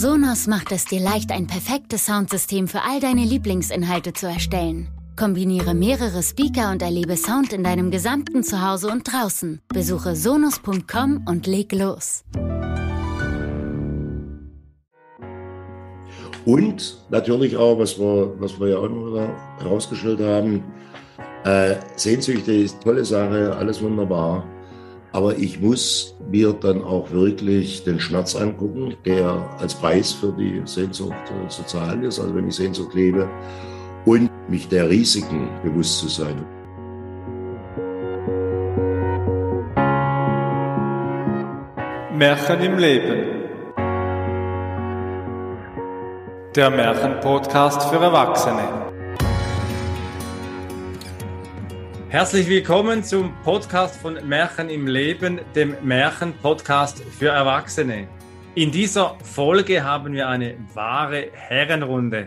Sonos macht es dir leicht, ein perfektes Soundsystem für all deine Lieblingsinhalte zu erstellen. Kombiniere mehrere Speaker und erlebe Sound in deinem gesamten Zuhause und draußen. Besuche sonos.com und leg los. Und natürlich auch, was wir, was wir ja auch noch herausgestellt haben, äh, Sehnsüchte ist tolle Sache, alles wunderbar. Aber ich muss mir dann auch wirklich den Schmerz angucken, der als Preis für die Sehnsucht äh, zu zahlen ist, also wenn ich Sehnsucht lebe, und mich der Risiken bewusst zu sein. Märchen im Leben. Der Märchenpodcast für Erwachsene. Herzlich willkommen zum Podcast von Märchen im Leben, dem Märchen-Podcast für Erwachsene. In dieser Folge haben wir eine wahre Herrenrunde.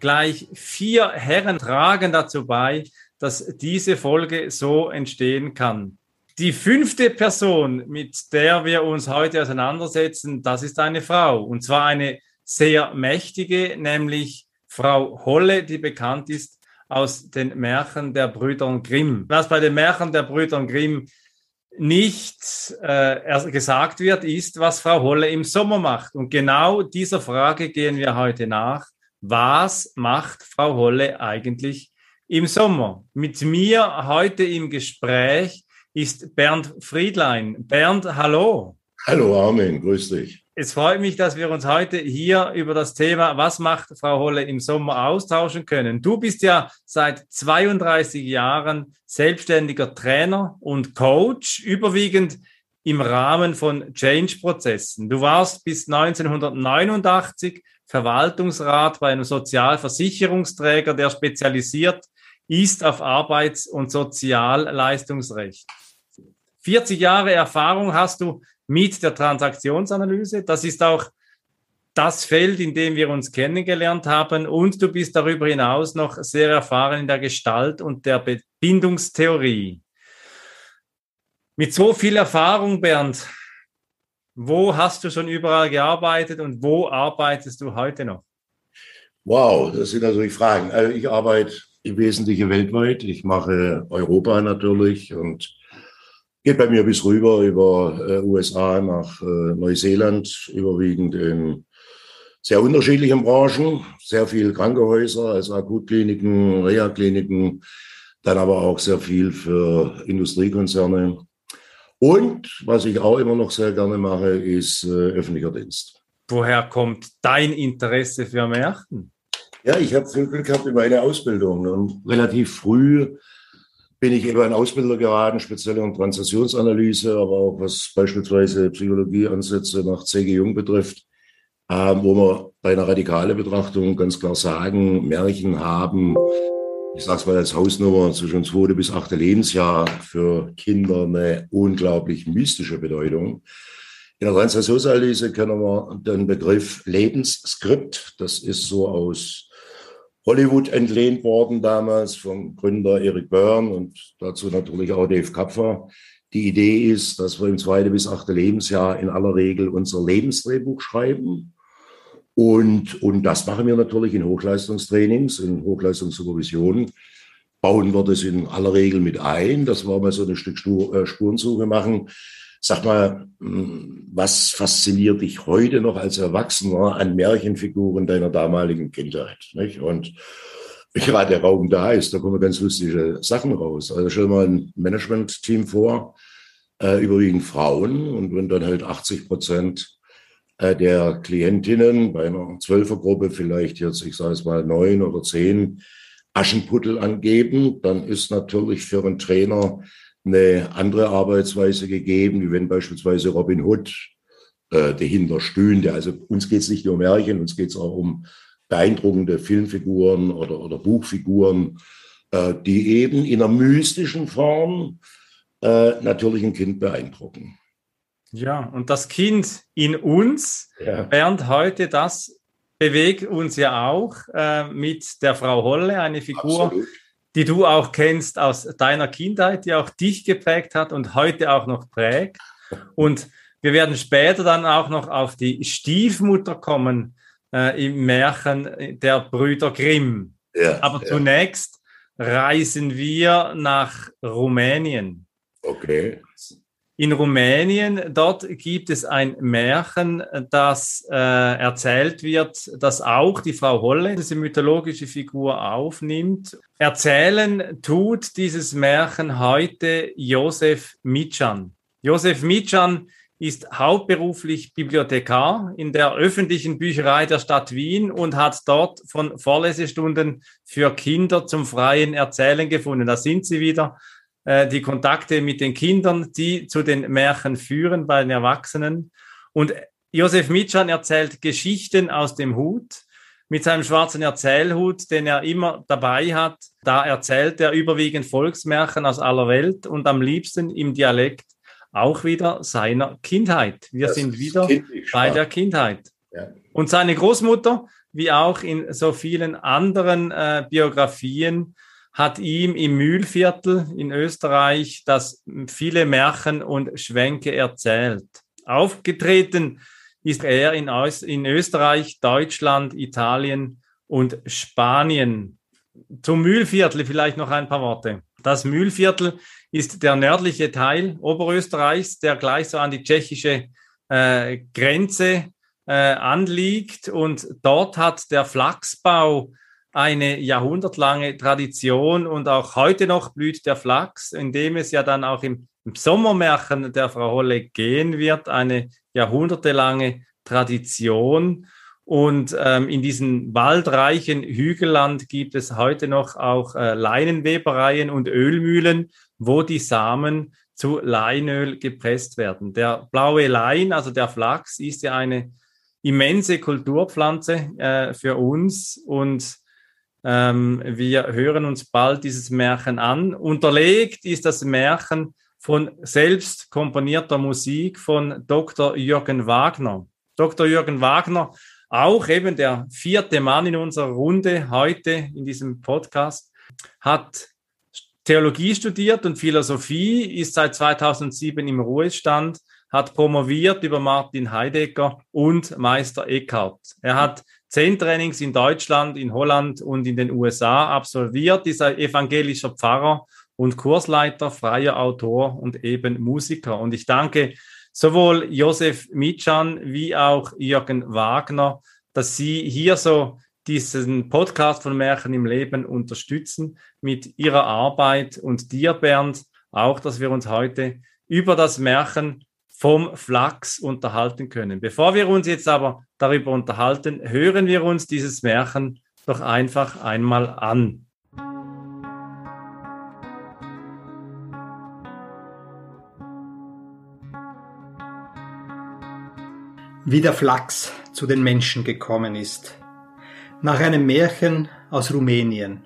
Gleich vier Herren tragen dazu bei, dass diese Folge so entstehen kann. Die fünfte Person, mit der wir uns heute auseinandersetzen, das ist eine Frau. Und zwar eine sehr mächtige, nämlich Frau Holle, die bekannt ist aus den Märchen der Brüder Grimm. Was bei den Märchen der Brüder Grimm nicht äh, gesagt wird, ist, was Frau Holle im Sommer macht. Und genau dieser Frage gehen wir heute nach. Was macht Frau Holle eigentlich im Sommer? Mit mir heute im Gespräch ist Bernd Friedlein. Bernd, hallo. Hallo Armin, grüß dich. Es freut mich, dass wir uns heute hier über das Thema, was macht Frau Holle im Sommer, austauschen können. Du bist ja seit 32 Jahren selbstständiger Trainer und Coach, überwiegend im Rahmen von Change-Prozessen. Du warst bis 1989 Verwaltungsrat bei einem Sozialversicherungsträger, der spezialisiert ist auf Arbeits- und Sozialleistungsrecht. 40 Jahre Erfahrung hast du mit der Transaktionsanalyse. Das ist auch das Feld, in dem wir uns kennengelernt haben. Und du bist darüber hinaus noch sehr erfahren in der Gestalt und der Bindungstheorie. Mit so viel Erfahrung, Bernd, wo hast du schon überall gearbeitet und wo arbeitest du heute noch? Wow, das sind natürlich Fragen. Also ich arbeite im Wesentlichen weltweit. Ich mache Europa natürlich und Geht bei mir bis rüber über äh, USA nach äh, Neuseeland, überwiegend in sehr unterschiedlichen Branchen, sehr viel Krankenhäuser, also Akutkliniken, Reha-Kliniken, dann aber auch sehr viel für Industriekonzerne. Und was ich auch immer noch sehr gerne mache, ist äh, öffentlicher Dienst. Woher kommt dein Interesse für Märchen? Ja, ich habe viel Glück gehabt über eine Ausbildung. Und relativ früh bin ich eben ein Ausbilder geraten, speziell in Transaktionsanalyse, aber auch was beispielsweise Psychologieansätze nach C.G. Jung betrifft, äh, wo wir bei einer radikalen Betrachtung ganz klar sagen, Märchen haben, ich sage es mal als Hausnummer, zwischen zweite bis achte Lebensjahr für Kinder eine unglaublich mystische Bedeutung. In der Transaktionsanalyse kennen wir den Begriff Lebensskript. Das ist so aus Hollywood entlehnt worden damals vom Gründer Eric Byrne und dazu natürlich auch Dave Kapfer. Die Idee ist, dass wir im zweiten bis achte Lebensjahr in aller Regel unser Lebensdrehbuch schreiben. Und, und das machen wir natürlich in Hochleistungstrainings, in Hochleistungssupervisionen. Bauen wir das in aller Regel mit ein, dass wir mal so ein Stück äh, Spurensuche machen Sag mal, hm, was fasziniert dich heute noch als Erwachsener an Märchenfiguren deiner damaligen Kindheit? Nicht? Und gerade der Raum da ist, da kommen ganz lustige Sachen raus. Also stell mal ein Management-Team vor, äh, überwiegend Frauen. Und wenn dann halt 80 Prozent äh, der Klientinnen bei einer Zwölfergruppe vielleicht jetzt, ich sage es mal, neun oder zehn Aschenputtel angeben, dann ist natürlich für einen Trainer eine andere Arbeitsweise gegeben, wie wenn beispielsweise Robin Hood äh, dahinter stünde. Also uns geht es nicht nur um Märchen, uns geht es auch um beeindruckende Filmfiguren oder, oder Buchfiguren, äh, die eben in einer mystischen Form äh, natürlich ein Kind beeindrucken. Ja, und das Kind in uns, ja. Bernd, heute, das bewegt uns ja auch äh, mit der Frau Holle, eine Figur, Absolut die du auch kennst aus deiner Kindheit, die auch dich geprägt hat und heute auch noch prägt. Und Wir werden später dann auch noch auf die Stiefmutter kommen äh, im Märchen der Brüder Grimm. Ja, Aber ja. zunächst reisen wir nach Rumänien. Okay. In Rumänien, dort gibt es ein Märchen, das äh, erzählt wird, das auch die Frau Holle, diese mythologische Figur, aufnimmt. Erzählen tut dieses Märchen heute Josef Mitschan. Josef Mitschan ist hauptberuflich Bibliothekar in der öffentlichen Bücherei der Stadt Wien und hat dort von Vorlesestunden für Kinder zum freien Erzählen gefunden. Da sind sie wieder, äh, die Kontakte mit den Kindern, die zu den Märchen führen bei den Erwachsenen. Und Josef Mitschan erzählt Geschichten aus dem Hut mit seinem schwarzen Erzählhut, den er immer dabei hat. Da erzählt er überwiegend Volksmärchen aus aller Welt und am liebsten im Dialekt auch wieder seiner Kindheit. Wir das sind wieder bei der Kindheit. Ja. Und seine Großmutter, wie auch in so vielen anderen äh, Biografien, hat ihm im Mühlviertel in Österreich das viele Märchen und Schwänke erzählt. Aufgetreten ist er in, in Österreich, Deutschland, Italien und Spanien. Zum Mühlviertel vielleicht noch ein paar Worte. Das Mühlviertel ist der nördliche Teil Oberösterreichs, der gleich so an die tschechische äh, Grenze äh, anliegt. Und dort hat der Flachsbau eine jahrhundertlange Tradition und auch heute noch blüht der Flachs, indem es ja dann auch im, im Sommermärchen der Frau Holle gehen wird, eine jahrhundertelange Tradition. Und ähm, in diesem waldreichen Hügelland gibt es heute noch auch äh, Leinenwebereien und Ölmühlen, wo die Samen zu Leinöl gepresst werden. Der blaue Lein, also der Flachs, ist ja eine immense Kulturpflanze äh, für uns und ähm, wir hören uns bald dieses Märchen an. Unterlegt ist das Märchen von selbst komponierter Musik von Dr. Jürgen Wagner. Dr. Jürgen Wagner auch eben der vierte Mann in unserer Runde heute in diesem Podcast hat Theologie studiert und Philosophie, ist seit 2007 im Ruhestand, hat promoviert über Martin Heidegger und Meister Eckhart. Er hat zehn Trainings in Deutschland, in Holland und in den USA absolviert, dieser evangelischer Pfarrer und Kursleiter, freier Autor und eben Musiker. Und ich danke sowohl Josef Mitschan wie auch Jürgen Wagner, dass sie hier so diesen Podcast von Märchen im Leben unterstützen mit ihrer Arbeit und dir, Bernd, auch, dass wir uns heute über das Märchen vom Flachs unterhalten können. Bevor wir uns jetzt aber darüber unterhalten, hören wir uns dieses Märchen doch einfach einmal an. wie der Flachs zu den Menschen gekommen ist. Nach einem Märchen aus Rumänien.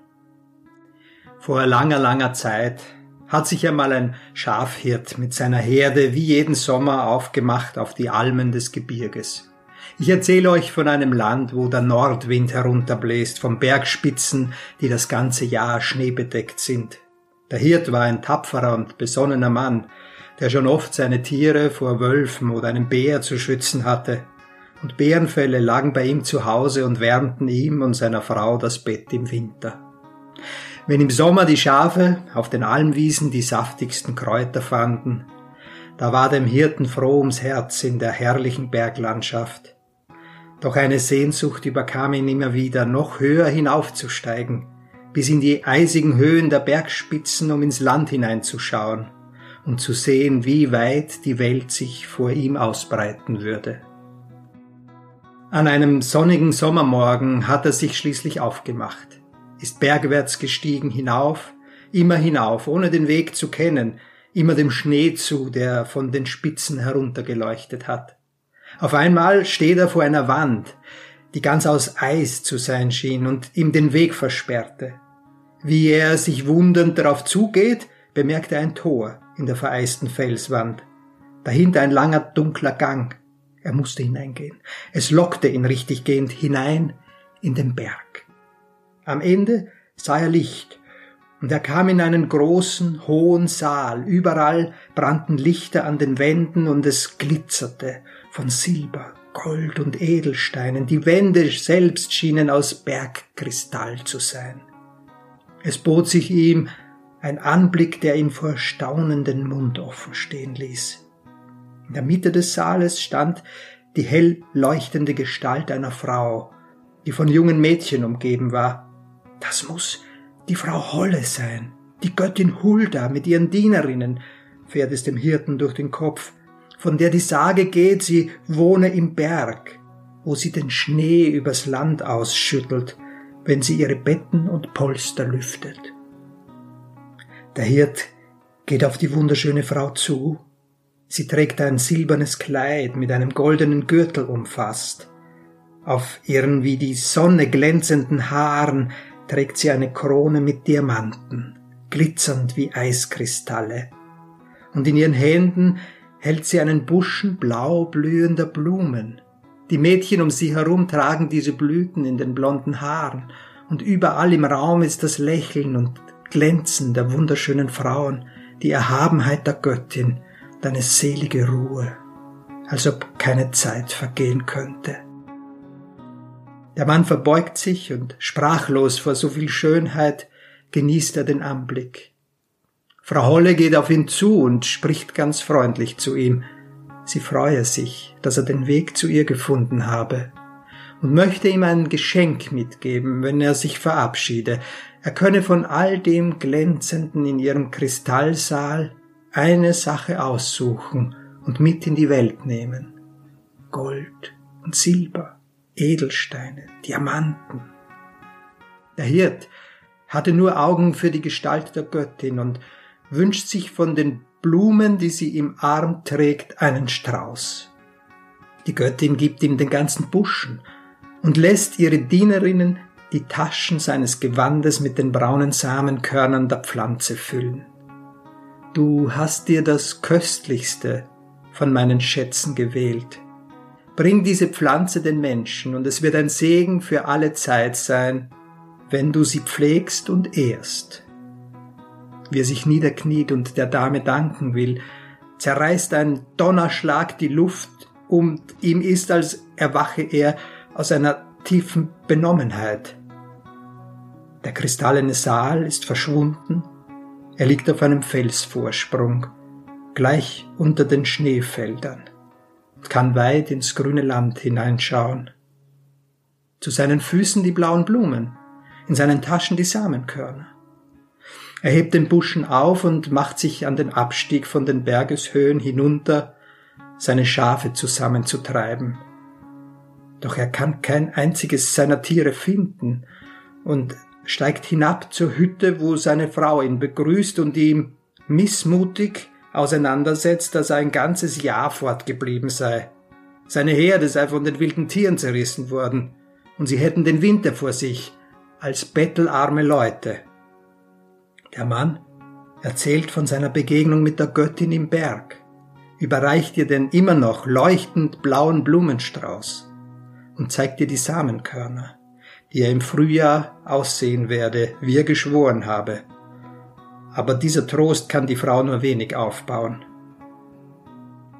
Vor langer, langer Zeit hat sich einmal ein Schafhirt mit seiner Herde wie jeden Sommer aufgemacht auf die Almen des Gebirges. Ich erzähle euch von einem Land, wo der Nordwind herunterbläst, von Bergspitzen, die das ganze Jahr schneebedeckt sind. Der Hirt war ein tapferer und besonnener Mann, der schon oft seine Tiere vor Wölfen oder einem Bär zu schützen hatte, und Bärenfälle lagen bei ihm zu Hause und wärmten ihm und seiner Frau das Bett im Winter. Wenn im Sommer die Schafe auf den Almwiesen die saftigsten Kräuter fanden, da war dem Hirten froh ums Herz in der herrlichen Berglandschaft. Doch eine Sehnsucht überkam ihn immer wieder, noch höher hinaufzusteigen, bis in die eisigen Höhen der Bergspitzen, um ins Land hineinzuschauen und zu sehen, wie weit die Welt sich vor ihm ausbreiten würde. An einem sonnigen Sommermorgen hat er sich schließlich aufgemacht, ist bergwärts gestiegen hinauf, immer hinauf, ohne den Weg zu kennen, immer dem Schnee zu, der von den Spitzen heruntergeleuchtet hat. Auf einmal steht er vor einer Wand, die ganz aus Eis zu sein schien und ihm den Weg versperrte. Wie er sich wundernd darauf zugeht, bemerkt er ein Tor, in der vereisten Felswand. Dahinter ein langer dunkler Gang. Er musste hineingehen. Es lockte ihn richtiggehend hinein in den Berg. Am Ende sah er Licht Und er kam in einen großen, hohen Saal. Überall brannten Lichter an den Wänden und es glitzerte von Silber, Gold und Edelsteinen. Die Wände selbst schienen aus Bergkristall zu sein. Es bot sich ihm ein Anblick, der ihn vor staunenden Mund offen stehen ließ. In der Mitte des Saales stand die hell leuchtende Gestalt einer Frau, die von jungen Mädchen umgeben war. Das muss die Frau Holle sein, die Göttin Hulda mit ihren Dienerinnen, fährt es dem Hirten durch den Kopf, von der die Sage geht, sie wohne im Berg, wo sie den Schnee übers Land ausschüttelt, wenn sie ihre Betten und Polster lüftet. Der Hirt geht auf die wunderschöne Frau zu. Sie trägt ein silbernes Kleid mit einem goldenen Gürtel umfasst. Auf ihren wie die Sonne glänzenden Haaren trägt sie eine Krone mit Diamanten, glitzernd wie Eiskristalle. Und in ihren Händen hält sie einen Buschen blau blühender Blumen. Die Mädchen um sie herum tragen diese Blüten in den blonden Haaren, und überall im Raum ist das Lächeln und Glänzen der wunderschönen Frauen, die Erhabenheit der Göttin und eine selige Ruhe, als ob keine Zeit vergehen könnte. Der Mann verbeugt sich und sprachlos vor so viel Schönheit genießt er den Anblick. Frau Holle geht auf ihn zu und spricht ganz freundlich zu ihm. Sie freue sich, dass er den Weg zu ihr gefunden habe und möchte ihm ein Geschenk mitgeben, wenn er sich verabschiede. Er könne von all dem Glänzenden in ihrem Kristallsaal eine Sache aussuchen und mit in die Welt nehmen. Gold und Silber Edelsteine, Diamanten. Der Hirt hatte nur Augen für die Gestalt der Göttin und wünscht sich von den Blumen, die sie im Arm trägt, einen Strauß. Die Göttin gibt ihm den ganzen Buschen und lässt ihre Dienerinnen die Taschen seines Gewandes mit den braunen Samenkörnern der Pflanze füllen. Du hast dir das Köstlichste von meinen Schätzen gewählt, Bring diese Pflanze den Menschen und es wird ein Segen für alle Zeit sein, wenn du sie pflegst und ehrst. Wie er sich niederkniet und der Dame danken will, zerreißt ein Donnerschlag die Luft und ihm ist, als erwache er aus einer tiefen Benommenheit. Der kristallene Saal ist verschwunden, er liegt auf einem Felsvorsprung, gleich unter den Schneefeldern kann weit ins grüne Land hineinschauen. Zu seinen Füßen die blauen Blumen, in seinen Taschen die Samenkörner. Er hebt den Buschen auf und macht sich an den Abstieg von den Bergeshöhen hinunter, seine Schafe zusammenzutreiben. Doch er kann kein einziges seiner Tiere finden und steigt hinab zur Hütte, wo seine Frau ihn begrüßt und ihm missmutig auseinandersetzt, dass er ein ganzes Jahr fortgeblieben sei. Seine Herde sei von den wilden Tieren zerrissen worden, und sie hätten den Winter vor sich, als bettelarme Leute. Der Mann erzählt von seiner Begegnung mit der Göttin im Berg, überreicht ihr den immer noch leuchtend blauen Blumenstrauß und zeigt ihr die Samenkörner, die er im Frühjahr aussehen werde, wie er geschworen habe aber dieser Trost kann die Frau nur wenig aufbauen.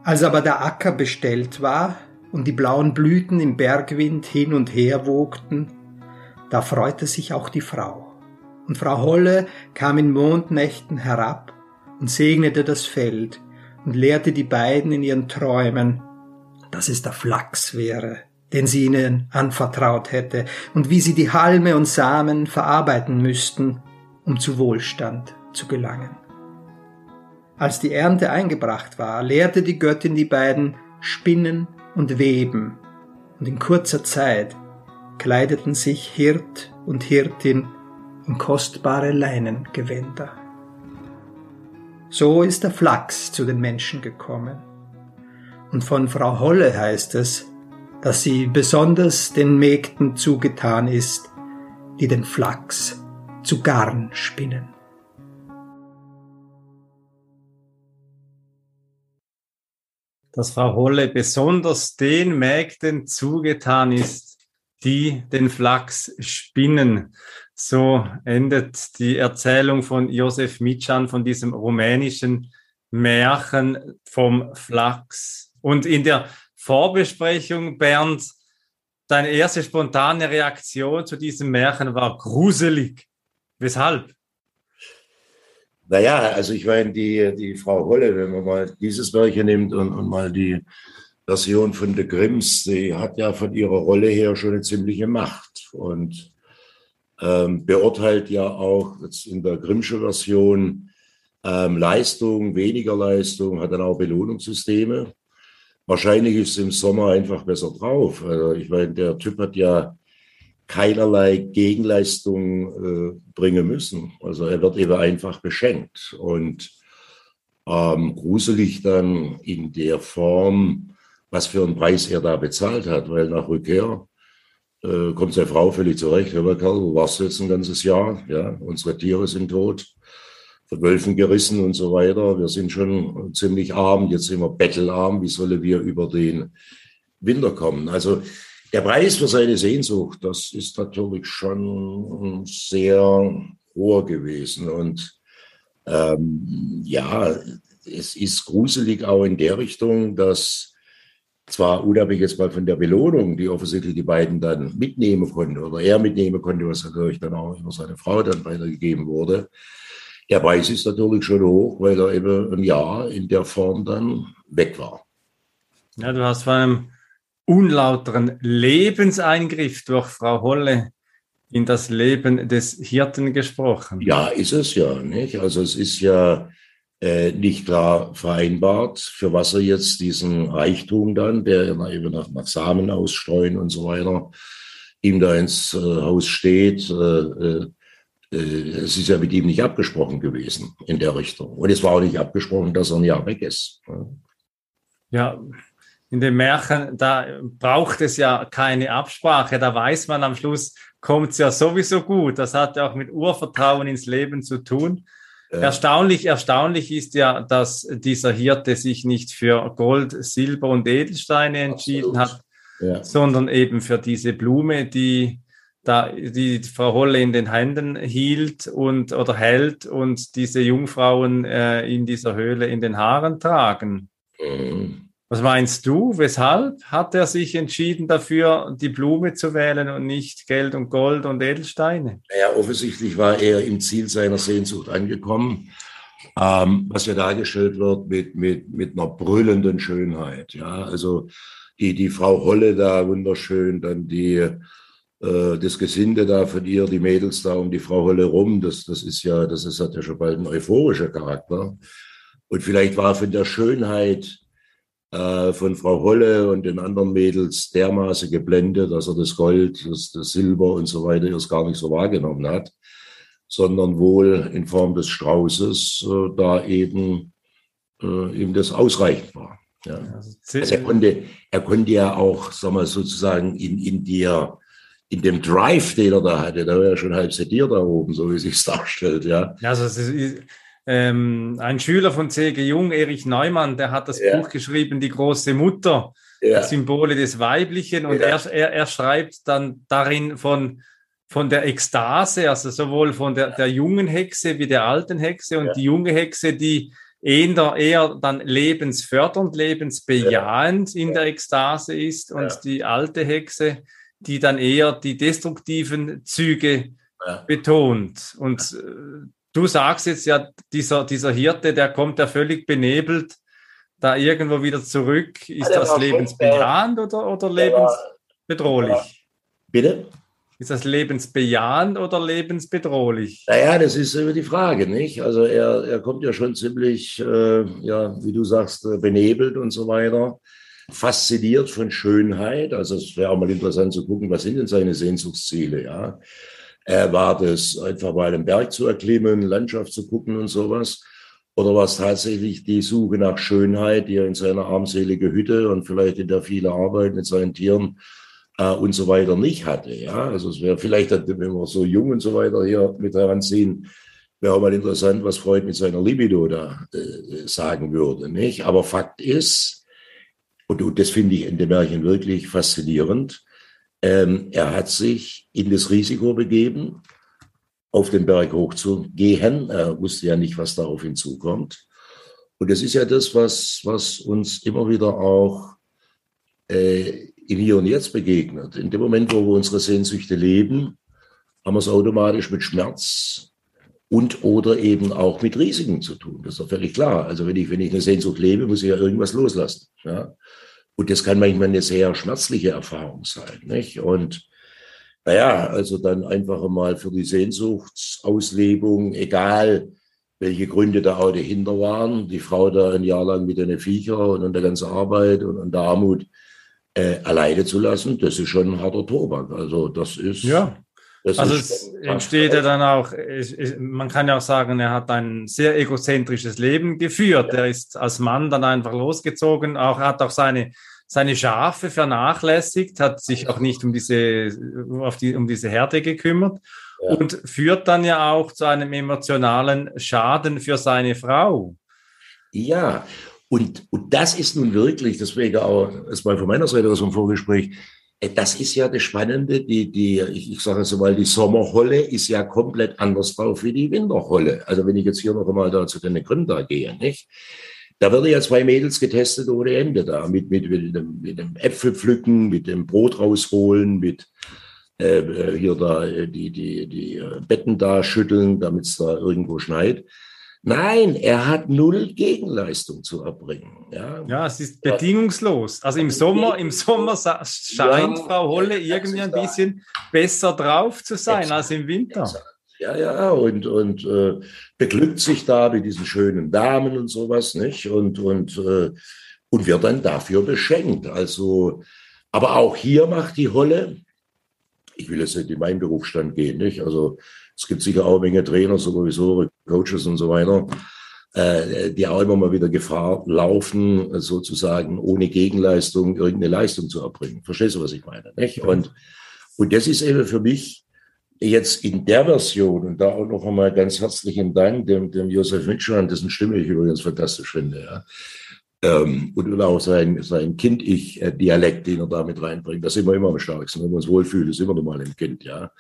Als aber der Acker bestellt war und die blauen Blüten im Bergwind hin und her wogten, da freute sich auch die Frau. Und Frau Holle kam in Mondnächten herab und segnete das Feld und lehrte die beiden in ihren Träumen, dass es der Flachs wäre, den sie ihnen anvertraut hätte, und wie sie die Halme und Samen verarbeiten müssten, um zu Wohlstand zu gelangen. Als die Ernte eingebracht war, lehrte die Göttin die beiden Spinnen und Weben, und in kurzer Zeit kleideten sich Hirt und Hirtin in kostbare Leinengewänder. So ist der Flachs zu den Menschen gekommen. Und von Frau Holle heißt es, dass sie besonders den Mägden zugetan ist, die den Flachs zu Garn spinnen. dass Frau Holle besonders den Mägden zugetan ist, die den Flachs spinnen. So endet die Erzählung von Josef Mitschan von diesem rumänischen Märchen vom Flachs. Und in der Vorbesprechung, Bernd, deine erste spontane Reaktion zu diesem Märchen war gruselig. Weshalb? Naja, also ich meine, die, die Frau Holle, wenn man mal dieses Märchen nimmt und, und mal die Version von de Grimms, die hat ja von ihrer Rolle her schon eine ziemliche Macht und ähm, beurteilt ja auch jetzt in der Grimmsche Version ähm, Leistung, weniger Leistung, hat dann auch Belohnungssysteme. Wahrscheinlich ist es im Sommer einfach besser drauf. Also ich meine, der Typ hat ja keinerlei Gegenleistung äh, bringen müssen. Also er wird eben einfach beschenkt und ähm, gruselig dann in der Form, was für einen Preis er da bezahlt hat, weil nach Rückkehr äh, kommt seine Frau völlig zurecht. Hör Karl, wo warst du jetzt ein ganzes Jahr? Ja, unsere Tiere sind tot, von Wölfen gerissen und so weiter. Wir sind schon ziemlich arm, jetzt sind wir bettelarm. Wie sollen wir über den Winter kommen? Also der Preis für seine Sehnsucht, das ist natürlich schon sehr hoher gewesen. Und ähm, ja, es ist gruselig auch in der Richtung, dass zwar unabhängig jetzt mal von der Belohnung, die offensichtlich die beiden dann mitnehmen konnten oder er mitnehmen konnte, was natürlich dann auch über seine Frau dann weitergegeben wurde. Der Preis ist natürlich schon hoch, weil er eben ein Jahr in der Form dann weg war. Ja, du hast von einem unlauteren Lebenseingriff durch Frau Holle in das Leben des Hirten gesprochen. Ja, ist es ja, nicht? Also es ist ja äh, nicht klar vereinbart, für was er jetzt diesen Reichtum dann, der eben nach, nach Samen ausstreuen und so weiter, ihm da ins äh, Haus steht. Äh, äh, äh, es ist ja mit ihm nicht abgesprochen gewesen in der Richtung. Und es war auch nicht abgesprochen, dass er ein Jahr weg ist. Ja, in den Märchen, da braucht es ja keine Absprache. Da weiß man am Schluss, kommt es ja sowieso gut. Das hat ja auch mit Urvertrauen ins Leben zu tun. Ja. Erstaunlich, erstaunlich ist ja, dass dieser Hirte sich nicht für Gold, Silber und Edelsteine entschieden Absolut. hat, ja. sondern eben für diese Blume, die da die Frau Holle in den Händen hielt und oder hält und diese Jungfrauen äh, in dieser Höhle in den Haaren tragen. Mhm. Was meinst du? Weshalb hat er sich entschieden dafür, die Blume zu wählen und nicht Geld und Gold und Edelsteine? Ja, offensichtlich war er im Ziel seiner Sehnsucht angekommen, ähm, was ja dargestellt wird mit, mit, mit einer brüllenden Schönheit. Ja, also die, die Frau Holle da wunderschön, dann die, äh, das Gesinde da von ihr, die Mädels da um die Frau Holle rum, das, das ist ja, das ist, hat ja schon bald einen euphorischen Charakter. Und vielleicht war von der Schönheit äh, von Frau Holle und den anderen Mädels dermaßen geblendet, dass er das Gold, das, das Silber und so weiter erst gar nicht so wahrgenommen hat, sondern wohl in Form des Straußes äh, da eben äh, ihm das ausreichend war. Ja. Also, also er konnte, er konnte ja auch, sagen wir sozusagen in, in der, in dem Drive, den er da hatte, da war er schon halb sediert da oben, so wie sich darstellt, ja. Also es ist, ähm, ein Schüler von C.G. Jung, Erich Neumann, der hat das ja. Buch geschrieben, Die große Mutter, ja. Symbole des Weiblichen. Und ja. er, er, er schreibt dann darin von, von der Ekstase, also sowohl von der, der jungen Hexe wie der alten Hexe. Und die junge Hexe, die eher, eher dann lebensfördernd, lebensbejahend in der Ekstase ist. Und die alte Hexe, die dann eher die destruktiven Züge betont. Und äh, du sagst jetzt ja, dieser, dieser Hirte, der kommt ja völlig benebelt da irgendwo wieder zurück. Ist das lebensbejahend oder, oder lebensbedrohlich? Bitte? Ist das lebensbejahend oder lebensbedrohlich? Naja, das ist immer die Frage, nicht? Also er, er kommt ja schon ziemlich, äh, ja, wie du sagst, äh, benebelt und so weiter. Fasziniert von Schönheit. Also es wäre auch mal interessant zu gucken, was sind denn seine Sehnsuchtsziele, ja? Äh, war das einfach mal einen Berg zu erklimmen, Landschaft zu gucken und sowas? Oder war es tatsächlich die Suche nach Schönheit, die er in seiner armselige Hütte und vielleicht in der viele Arbeit mit seinen Tieren äh, und so weiter nicht hatte? Ja, also es wäre vielleicht, wenn wir so jung und so weiter hier mit heranziehen, wäre auch mal interessant, was Freud mit seiner Libido da äh, sagen würde, nicht? Aber Fakt ist, und, und das finde ich in dem Märchen wirklich faszinierend, Ähm, er hat sich in das Risiko begeben, auf den Berg hochzugehen. Er wusste ja nicht, was darauf hinzukommt. Und das ist ja das, was, was uns immer wieder auch äh, im Hier und Jetzt begegnet. In dem Moment, wo wir unsere Sehnsüchte leben, haben wir es automatisch mit Schmerz und oder eben auch mit Risiken zu tun. Das ist doch völlig klar. Also wenn ich, wenn ich eine Sehnsucht lebe, muss ich ja irgendwas loslassen. Ja? Und das kann manchmal eine sehr schmerzliche Erfahrung sein. Nicht? Und naja, also dann einfach mal für die Sehnsuchtsauslebung, egal welche Gründe da auch dahinter waren, die Frau da ein Jahr lang mit den Viecher und, der ganzen Arbeit und, und der Armut äh, alleine zu lassen, das ist schon ein harter Tobak. Also das ist. Ja. Das also es entsteht ja dann auch, man kann ja auch sagen, er hat ein sehr egozentrisches Leben geführt. Ja. Er ist als Mann dann einfach losgezogen, auch hat auch seine seine Schafe vernachlässigt, hat sich auch nicht um diese, auf die, um diese Herde gekümmert ja. und führt dann ja auch zu einem emotionalen Schaden für seine Frau. Ja, und, und das ist nun wirklich, deswegen auch, es war von meiner Seite aus im Vorgespräch, das ist ja das Spannende, die, die, ich, ich sage es mal, die Sommerholle ist ja komplett anders drauf wie die Winterholle. Also wenn ich jetzt hier noch einmal da zu den Gründer gehe, nicht? Da werden ja zwei Mädels getestet ohne Ende da, mit, mit, mit, dem, mit dem Äpfelpflücken, mit dem Brot rausholen, mit äh, äh hier da äh, die, die, die Betten da schütteln, damit es da irgendwo schneit. Nein, er hat null Gegenleistung zu erbringen. Ja, ja es ist bedingungslos. Also im Sommer, im Sommer scheint ja, Frau Holle irgendwie ein bisschen besser drauf zu sein als im Winter. Ja, ja, und, und äh, beglückt sich da mit diesen schönen Damen und sowas, nicht? Und, und, äh, und wird dann dafür beschenkt. Also, aber auch hier macht die Holle, ich will jetzt nicht in meinen Berufsstand gehen, nicht? Also, es gibt sicher auch eine Menge Trainer, sowieso, Coaches und so weiter, äh, die auch immer mal wieder Gefahr laufen, sozusagen ohne Gegenleistung irgendeine Leistung zu erbringen. Verstehst du, was ich meine? Nicht? Und, und das ist eben für mich jetzt in der Version, und da auch noch einmal ganz herzlichen Dank dem, dem Josef Mitschmann, dessen Stimme ich übrigens fantastisch finde, ja. Ähm, und auch sein, sein Kind-Ich-Dialekt, den er da mit reinbringt. Das sind wir immer am stärksten. Wenn wir uns wohlfühlen, ist immer noch mal ein Kind, ja.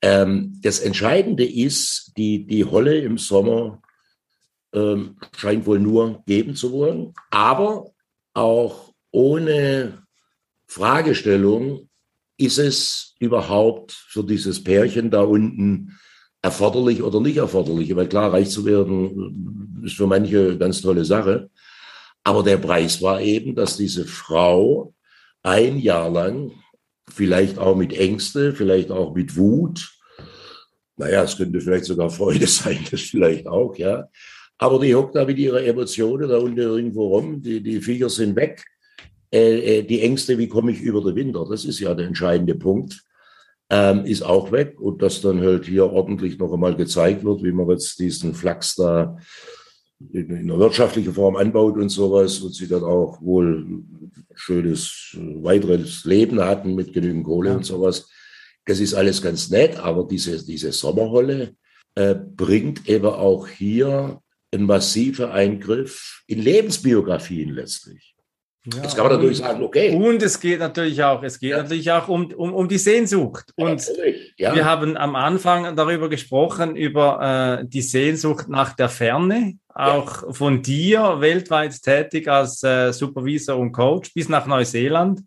Ähm, das Entscheidende ist, die, die Holle im Sommer ähm, scheint wohl nur geben zu wollen, aber auch ohne Fragestellung ist es überhaupt für dieses Pärchen da unten erforderlich oder nicht erforderlich? Weil klar, reich zu werden ist für manche eine ganz tolle Sache. Aber der Preis war eben, dass diese Frau ein Jahr lang, vielleicht auch mit Ängste, vielleicht auch mit Wut, naja, es könnte vielleicht sogar Freude sein, das vielleicht auch, ja. Aber die hockt da mit ihrer Emotionen da unten irgendwo rum, die, die Viecher sind weg äh, äh, die Ängste, wie komme ich über den Winter, das ist ja der entscheidende Punkt, ähm, ist auch weg. Und dass dann halt hier ordentlich noch einmal gezeigt wird, wie man jetzt diesen Flachs da in, in einer wirtschaftlichen Form anbaut und sowas und sie dann auch wohl schönes weiteres Leben hatten mit genügend Kohle ja. und sowas. Das ist alles ganz nett, aber diese, diese Sommerholle äh, bringt eben auch hier einen massiven Eingriff in Lebensbiografien letztlich. Ja, Jetzt kann man natürlich sagen, okay. Und es geht natürlich auch, es geht ja. natürlich auch um, um, um die Sehnsucht. Und ja, wir haben am Anfang darüber gesprochen, über äh, die Sehnsucht nach der Ferne, auch von dir weltweit tätig als äh, Supervisor und Coach bis nach Neuseeland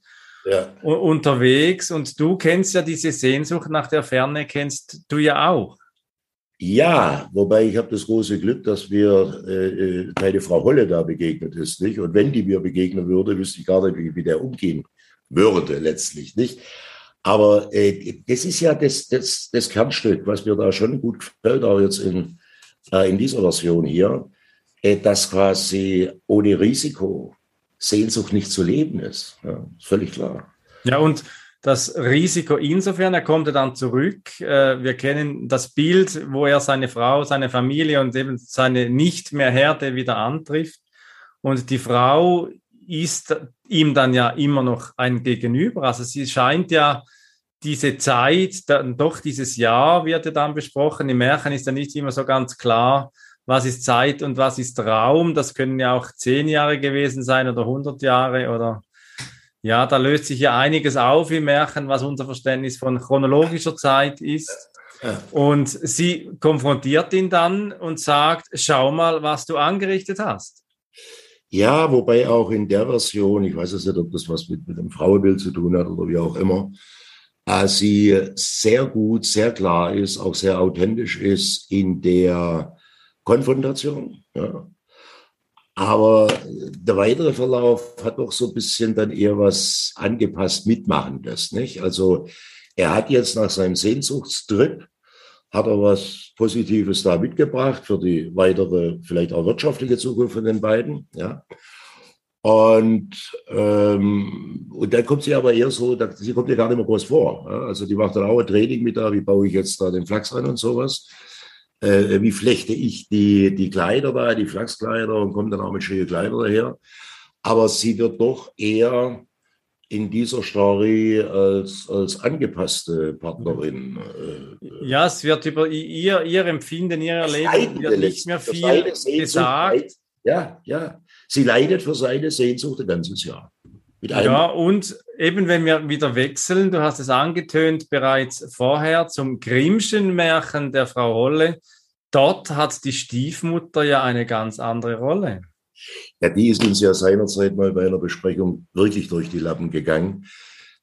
unterwegs. Und du kennst ja diese Sehnsucht nach der Ferne, kennst du ja auch. Ja, wobei ich habe das große Glück, dass mir äh, äh, keine Frau Holle da begegnet ist, nicht? Und wenn die mir begegnen würde, wüsste ich gar nicht, wie, wie der umgehen würde letztlich, nicht? Aber äh, das ist ja das, das, das Kernstück, was mir da schon gut gefällt, auch jetzt in, äh, in dieser Version hier, äh, dass quasi ohne Risiko Sehnsucht nicht zu leben ist. Ja, völlig klar. Ja, und das Risiko insofern, er kommt dann zurück. Äh, wir kennen das Bild, wo er seine Frau, seine Familie und eben seine nicht mehr Herde wieder antrifft. Und die Frau ist ihm dann ja immer noch ein Gegenüber. Also sie scheint ja diese Zeit, dann doch dieses Jahr wird ja dann besprochen. Im Märchen ist ja nicht immer so ganz klar, was ist Zeit und was ist Raum. Das können ja auch zehn Jahre gewesen sein oder hundert Jahre oder Ja, da löst sich ja einiges auf im Märchen, was unser Verständnis von chronologischer Zeit ist. Ja. Und sie konfrontiert ihn dann und sagt, schau mal, was du angerichtet hast. Ja, wobei auch in der Version, ich weiß jetzt nicht, ob das was mit, mit dem Frauenbild zu tun hat oder wie auch immer, äh, sie sehr gut, sehr klar ist, auch sehr authentisch ist in der Konfrontation. Ja. Aber der weitere Verlauf hat doch so ein bisschen dann eher was angepasst Mitmachendes, nicht? Also er hat jetzt nach seinem Sehnsuchtstrip hat er was Positives da mitgebracht für die weitere, vielleicht auch wirtschaftliche Zukunft von den beiden, ja. Und, ähm, und dann kommt sie aber eher so, da, sie kommt ja gar nicht mehr groß vor. Ja? Also die macht dann auch ein Training mit da, wie baue ich jetzt da den Flachs an und sowas. Äh, wie flechte ich die, die Kleider da, die Flachskleider und kommt dann auch mit schönen Kleider daher. Aber sie wird doch eher in dieser Story als, als angepasste Partnerin. Äh, ja, es wird über ihr, ihr Empfinden, ihr Erleben wird nicht mehr viel gesagt. Ja, ja. Sie leidet für seine Sehnsucht ein ganzes Jahr. Ja, und eben wenn wir wieder wechseln, du hast es angetönt bereits vorher zum Grimmschen Märchen der Frau Holle. Dort hat die Stiefmutter ja eine ganz andere Rolle. Ja, die ist uns ja seinerzeit mal bei einer Besprechung wirklich durch die Lappen gegangen.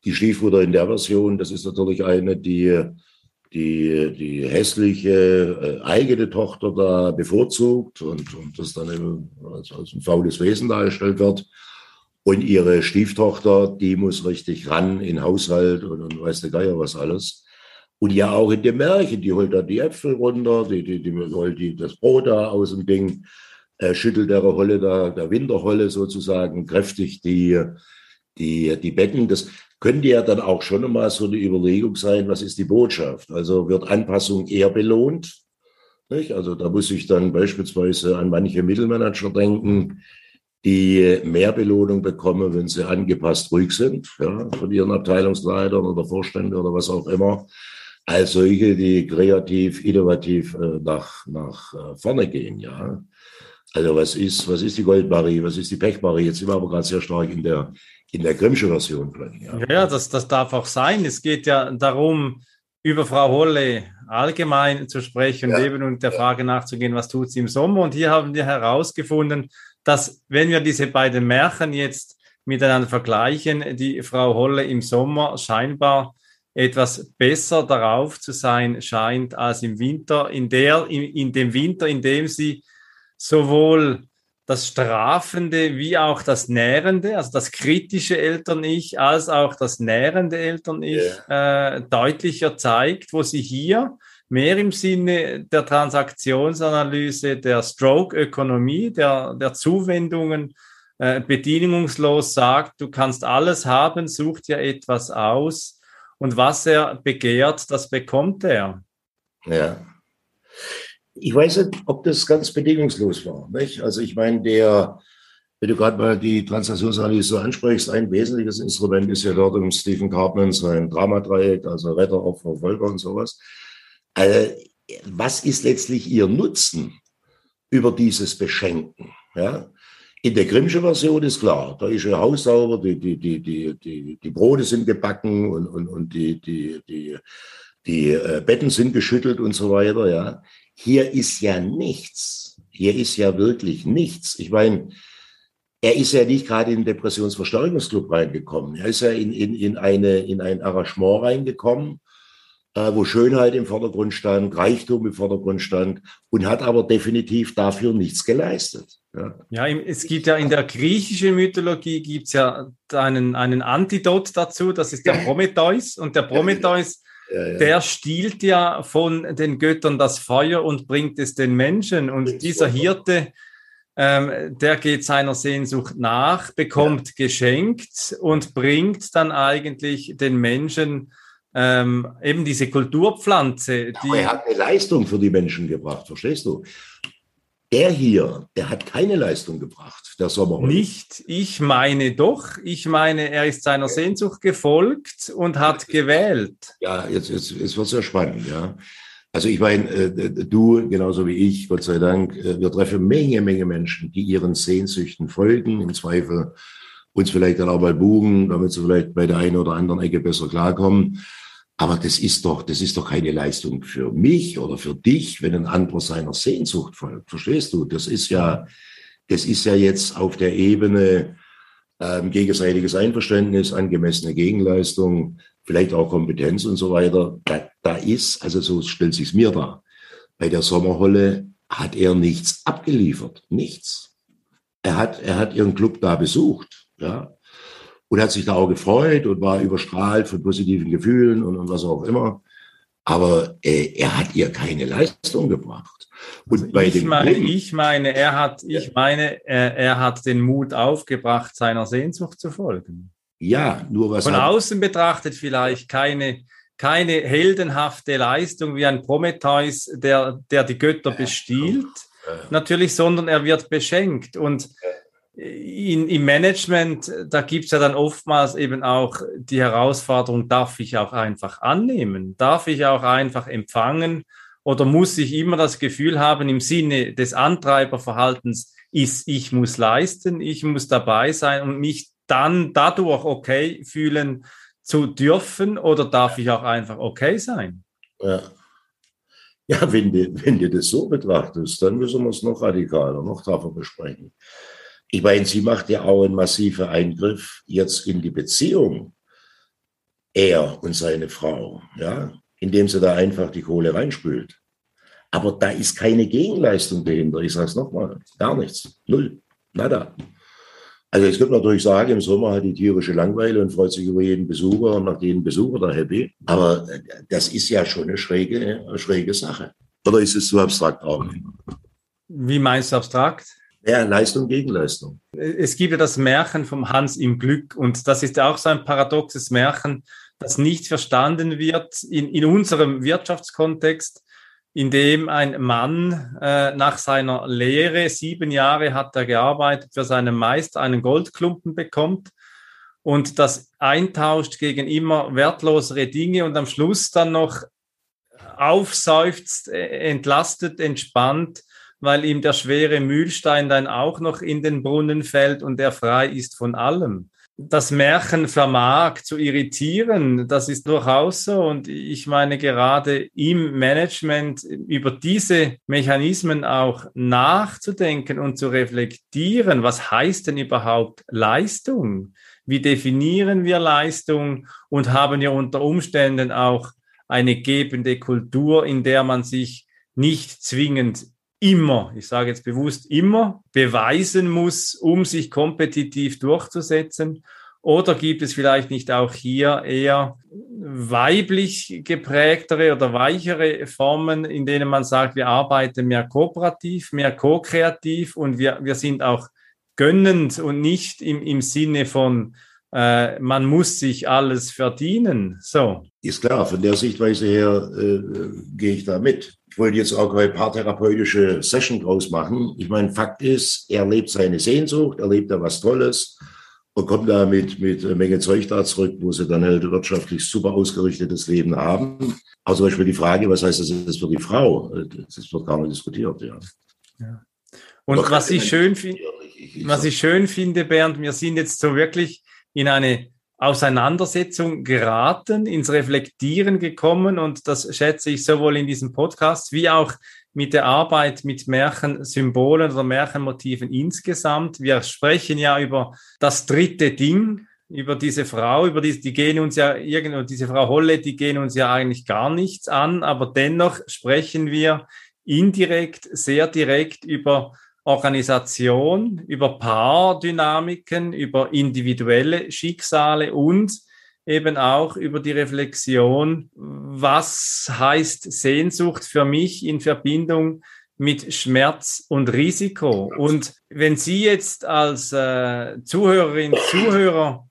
Die Stiefmutter in der Version, das ist natürlich eine, die die, die hässliche äh, eigene Tochter da bevorzugt und, und das dann eben als, als ein faules Wesen dargestellt wird. Und ihre Stieftochter, die muss richtig ran in Haushalt und, und weiß der Geier was alles. Und ja auch in dem Märchen, die holt da die Äpfel runter, die, die, die holt die, das Brot da aus dem Ding äh, schüttelt der Holle da, der Winterholle sozusagen kräftig die, die, die Becken. Das könnte ja dann auch schon mal so eine Überlegung sein, was ist die Botschaft? Also wird Anpassung eher belohnt? Nicht? Also da muss ich dann beispielsweise an manche Mittelmanager denken, die mehr Belohnung bekommen, wenn sie angepasst ruhig sind, ja, von ihren Abteilungsleitern oder Vorständen oder was auch immer, als solche, die kreativ, innovativ äh, nach, nach äh, vorne gehen, ja. Also was ist, was ist die Goldmarie, was ist die Pechmarie? Jetzt sind wir aber gerade sehr stark in der, in der Grimmsche Version drin. Ja, ja das, das darf auch sein. Es geht ja darum, über Frau Holle allgemein zu sprechen ja. und eben und der Frage nachzugehen, was tut sie im Sommer. Und hier haben wir herausgefunden, dass wenn wir diese beiden Märchen jetzt miteinander vergleichen, die Frau Holle im Sommer scheinbar etwas besser darauf zu sein scheint als im Winter, in der, in, in dem Winter, in dem sie sowohl das Strafende wie auch das Nährende, also das kritische Eltern-Ich, als auch das nährende Eltern-Ich yeah. äh, deutlicher zeigt, wo sie hier mehr im Sinne der Transaktionsanalyse, der Stroke-Ökonomie, der, der Zuwendungen äh, bedingungslos sagt, du kannst alles haben, such dir etwas aus und was er begehrt, das bekommt er. Ja ich weiß nicht, ob das ganz bedingungslos war. Nicht? Also ich meine, der, wenn du gerade mal die Transaktionsanalyse ansprichst, ein wesentliches Instrument ist ja dort im Stephen Cartman sein Dramadreieck, also Retter, Opfer, Volker und sowas. Also, was ist letztlich ihr Nutzen über dieses Beschenken? Ja? In der Grimmsche Version ist klar, da ist ihr Haus sauber, die, die, die, die, die, die Brote sind gebacken und, und, und die, die, die, die äh, Betten sind geschüttelt und so weiter. Ja. Hier ist ja nichts. Hier ist ja wirklich nichts. Ich meine, er ist ja nicht gerade in den Depressionsverstärkungsclub reingekommen. Er ist ja in, in, in, eine, in ein Arrangement reingekommen, wo Schönheit im Vordergrund stand, Reichtum im Vordergrund stand und hat aber definitiv dafür nichts geleistet. Ja, ja es gibt ja in der griechischen Mythologie gibt es ja einen, einen Antidot dazu, das ist der Prometheus. Und der Prometheus ja, Der stiehlt ja von den Göttern das Feuer und bringt es den Menschen. Und dieser Hirte, ähm, der geht seiner Sehnsucht nach, bekommt ja. geschenkt und bringt dann eigentlich den Menschen ähm, eben diese Kulturpflanze. Die er hat eine Leistung für die Menschen gebracht, verstehst du? Der hier, der hat keine Leistung gebracht, der Sommerhund. Nicht, ich meine doch. Ich meine, er ist seiner Sehnsucht gefolgt und hat gewählt. Ja, jetzt, jetzt, jetzt wird es ja spannend, ja. Also ich meine, äh, du genauso wie ich, Gott sei Dank, äh, wir treffen Menge, Menge Menschen, die ihren Sehnsüchten folgen, im Zweifel uns vielleicht dann auch mal buchen, damit sie vielleicht bei der einen oder anderen Ecke besser klarkommen. Aber das ist doch, das ist doch keine Leistung für mich oder für dich, wenn ein anderer seiner Sehnsucht folgt. Verstehst du? Das ist ja, das ist ja jetzt auf der Ebene ähm, gegenseitiges Einverständnis, angemessene Gegenleistung, vielleicht auch Kompetenz und so weiter. Da, da ist, also so stellt sich's mir da. Bei der Sommerholle hat er nichts abgeliefert, nichts. Er hat, er hat ihren Club da besucht, ja, und hat sich da auch gefreut und war überstrahlt von positiven Gefühlen und, und was auch immer. Aber äh, er hat ihr keine Leistung gebracht. Und also bei ich, meine, ich meine, er hat, ich meine, er, er hat den Mut aufgebracht, seiner Sehnsucht zu folgen. Ja, nur was. Von außen betrachtet vielleicht keine, keine heldenhafte Leistung wie ein Prometheus, der, der die Götter bestiehlt, natürlich, sondern er wird beschenkt. Und in, im Management, da gibt es ja dann oftmals eben auch die Herausforderung, darf ich auch einfach annehmen? Darf ich auch einfach empfangen? Oder muss ich immer das Gefühl haben, im Sinne des Antreiberverhaltens ist, ich muss leisten, ich muss dabei sein und mich dann dadurch okay fühlen zu dürfen? Oder darf ich auch einfach okay sein? Ja. Ja, wenn du, wenn du das so betrachtest, dann müssen wir es noch radikaler, noch taffer besprechen. Ich meine, sie macht ja auch einen massiven Eingriff jetzt in die Beziehung, er und seine Frau, ja, indem sie da einfach die Kohle reinspült. Aber da ist keine Gegenleistung dahinter. Ich sage es nochmal, gar nichts, null, nada. Also es könnte natürlich sagen, im Sommer hat die tierische Langweile und freut sich über jeden Besucher und nach jedem Besucher da happy. Aber das ist ja schon eine schräge, eine schräge Sache. Oder ist es zu abstrakt auch? Wie meinst du abstrakt? Ja, Leistung gegen Leistung. Es gibt ja das Märchen vom Hans im Glück und das ist ja auch so ein paradoxes Märchen, das nicht verstanden wird in, in unserem Wirtschaftskontext, in dem ein Mann äh, nach seiner Lehre, sieben Jahre hat er gearbeitet, für seinen Meister einen Goldklumpen bekommt und das eintauscht gegen immer wertlosere Dinge und am Schluss dann noch aufseufzt, äh, entlastet, entspannt weil ihm der schwere Mühlstein dann auch noch in den Brunnen fällt und er frei ist von allem. Das Märchen vermag zu irritieren, das ist durchaus so. Und ich meine, gerade im Management über diese Mechanismen auch nachzudenken und zu reflektieren, was heißt denn überhaupt Leistung? Wie definieren wir Leistung und haben wir unter Umständen auch eine gebende Kultur, in der man sich nicht zwingend immer, ich sage jetzt bewusst immer, beweisen muss, um sich kompetitiv durchzusetzen? Oder gibt es vielleicht nicht auch hier eher weiblich geprägtere oder weichere Formen, in denen man sagt, wir arbeiten mehr kooperativ, mehr ko-kreativ und wir, wir sind auch gönnend und nicht im, im Sinne von, äh, man muss sich alles verdienen. So. Ist klar, von der Sichtweise her äh, gehe ich da mit. Ich wollte jetzt auch eine paartherapeutische Session draus machen. Ich meine, Fakt ist, er lebt seine Sehnsucht, er lebt da was Tolles und kommt da mit, mit einer Menge Zeug da zurück, wo sie dann halt wirtschaftlich super ausgerichtetes Leben haben. Aber zum Beispiel die Frage, was heißt das jetzt für die Frau? Das wird gar nicht diskutiert, ja. ja. Und was ich schön finde, was ich schön finde, Bernd, wir sind jetzt so wirklich in eine Auseinandersetzung geraten, ins Reflektieren gekommen und das schätze ich sowohl in diesem Podcast wie auch mit der Arbeit mit Märchensymbolen oder Märchenmotiven insgesamt. Wir sprechen ja über das dritte Ding, über diese Frau, über die, die gehen uns ja irgendwo, diese Frau Holle, die gehen uns ja eigentlich gar nichts an, aber dennoch sprechen wir indirekt, sehr direkt über Organisation, über Paardynamiken, über individuelle Schicksale und eben auch über die Reflexion, was heißt Sehnsucht für mich in Verbindung mit Schmerz und Risiko. Und wenn Sie jetzt als äh, Zuhörerin, Zuhörer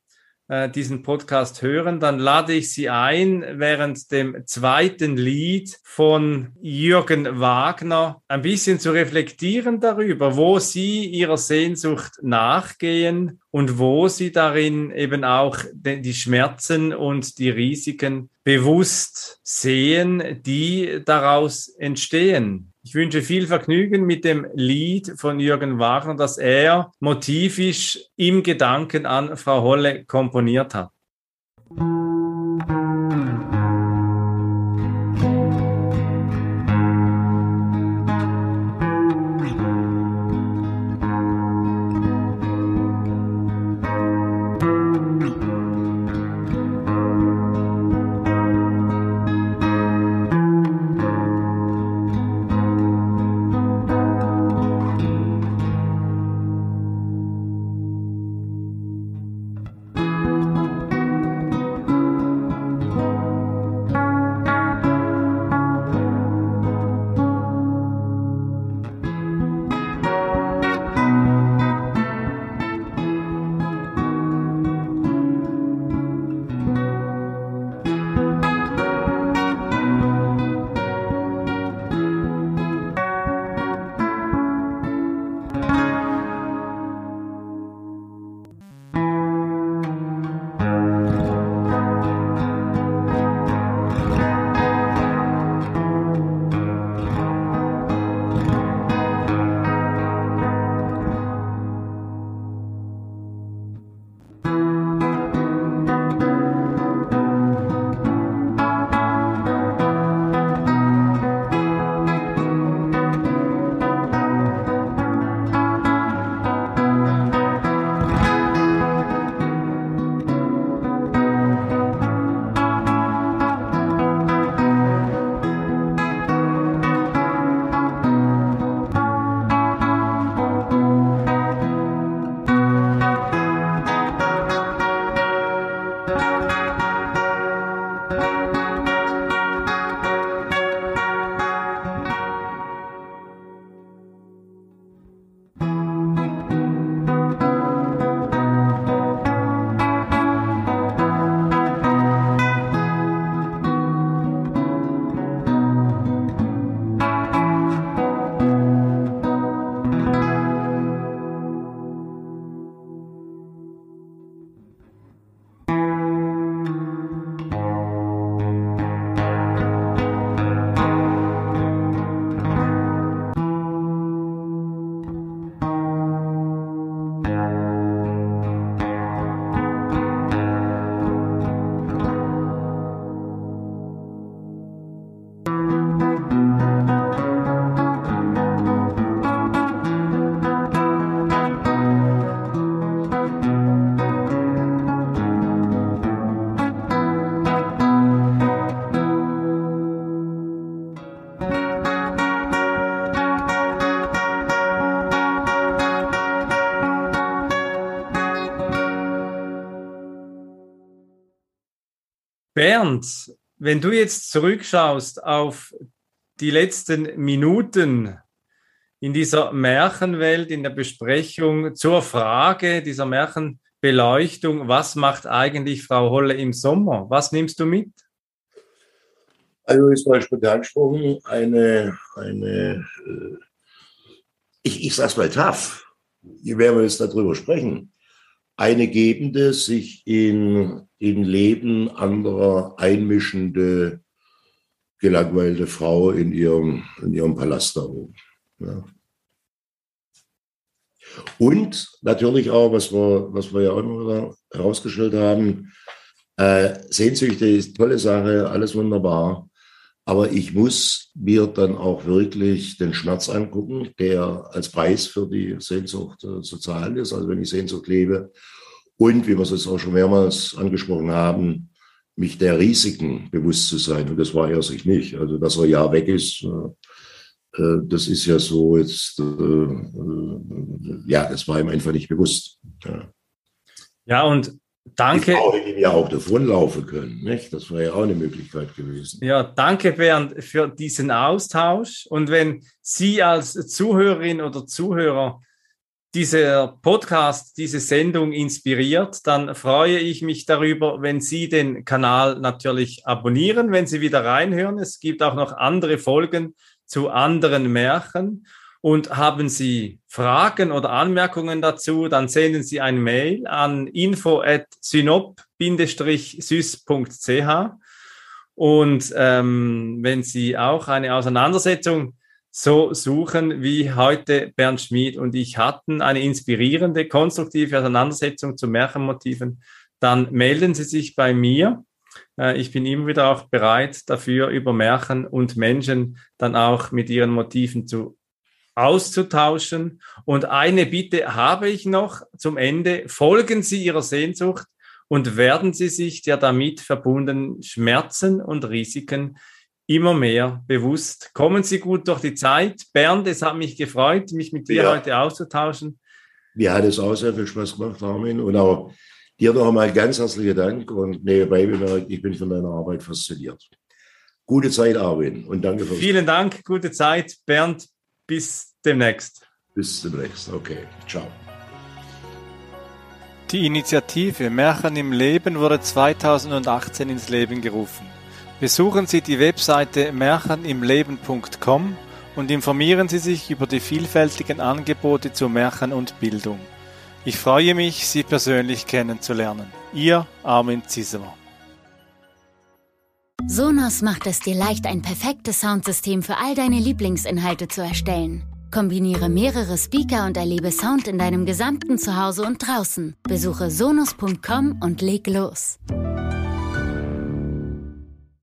diesen Podcast hören, dann lade ich Sie ein, während dem zweiten Lied von Jürgen Wagner ein bisschen zu reflektieren darüber, wo Sie Ihrer Sehnsucht nachgehen und wo Sie darin eben auch die Schmerzen und die Risiken bewusst sehen, die daraus entstehen. Ich wünsche viel Vergnügen mit dem Lied von Jürgen Wagner, das er motivisch im Gedanken an Frau Holle komponiert hat. Bernd, wenn du jetzt zurückschaust auf die letzten Minuten in dieser Märchenwelt, in der Besprechung zur Frage dieser Märchenbeleuchtung, was macht eigentlich Frau Holle im Sommer? Was nimmst du mit? Also ist beispielsweise angesprochen, eine, eine äh, ich, ich sag's mal tough, hier werden wir jetzt darüber sprechen, eine gebende, sich in, in Leben anderer einmischende, gelangweilte Frau in ihrem, in ihrem Palast da oben. Ja. Und natürlich auch, was wir, was wir ja auch immer herausgestellt haben, äh, Sehnsüchte ist tolle Sache, alles wunderbar. Aber ich muss mir dann auch wirklich den Schmerz angucken, der als Preis für die Sehnsucht äh, zu zahlen ist. Also wenn ich Sehnsucht lebe. Und, wie wir es jetzt auch schon mehrmals angesprochen haben, mich der Risiken bewusst zu sein. Und das war er sich nicht. Also, dass er ja weg ist, äh, äh das ist ja so jetzt, äh, äh, ja, das war ihm einfach nicht bewusst. Ja, ja und Danke. Die ja auch davonlaufen können. Nicht? Das wäre ja auch eine Möglichkeit gewesen. Ja, danke Bernd für diesen Austausch. Und wenn Sie als Zuhörerin oder Zuhörer dieser Podcast, diese Sendung inspiriert, dann freue ich mich darüber, wenn Sie den Kanal natürlich abonnieren, wenn Sie wieder reinhören. Es gibt auch noch andere Folgen zu anderen Märchen. Und haben Sie Fragen oder Anmerkungen dazu, dann senden Sie ein Mail an info@synop-sys.ch. Und ähm, wenn Sie auch eine Auseinandersetzung so suchen wie heute Bernd Schmid und ich hatten eine inspirierende, konstruktive Auseinandersetzung zu Märchenmotiven, dann melden Sie sich bei mir. Äh, ich bin immer wieder auch bereit dafür, über Märchen und Menschen dann auch mit ihren Motiven zu auszutauschen. Und eine Bitte habe ich noch zum Ende. Folgen Sie Ihrer Sehnsucht und werden Sie sich der damit verbundenen Schmerzen und Risiken immer mehr bewusst. Kommen Sie gut durch die Zeit. Bernd, es hat mich gefreut, mich mit dir ja. heute auszutauschen. Mir hat es auch sehr viel Spaß gemacht, Armin. Und auch dir noch einmal ganz herzlichen Dank. Und nebenbei bemerkt, ich bin von deiner Arbeit fasziniert. Gute Zeit, Armin. Und danke für Vielen Dank, gute Zeit, Bernd. Bis demnächst. Bis demnächst. Okay. Ciao. Die Initiative Märchen im Leben wurde 2018 ins Leben gerufen. Besuchen Sie die Webseite märchenimleben.com und informieren Sie sich über die vielfältigen Angebote zu Märchen und Bildung. Ich freue mich, Sie persönlich kennenzulernen. Ihr Armin Ziesemer. Sonos macht es dir leicht, ein perfektes Soundsystem für all deine Lieblingsinhalte zu erstellen. Kombiniere mehrere Speaker und erlebe Sound in deinem gesamten Zuhause und draußen. Besuche sonos.com und leg los.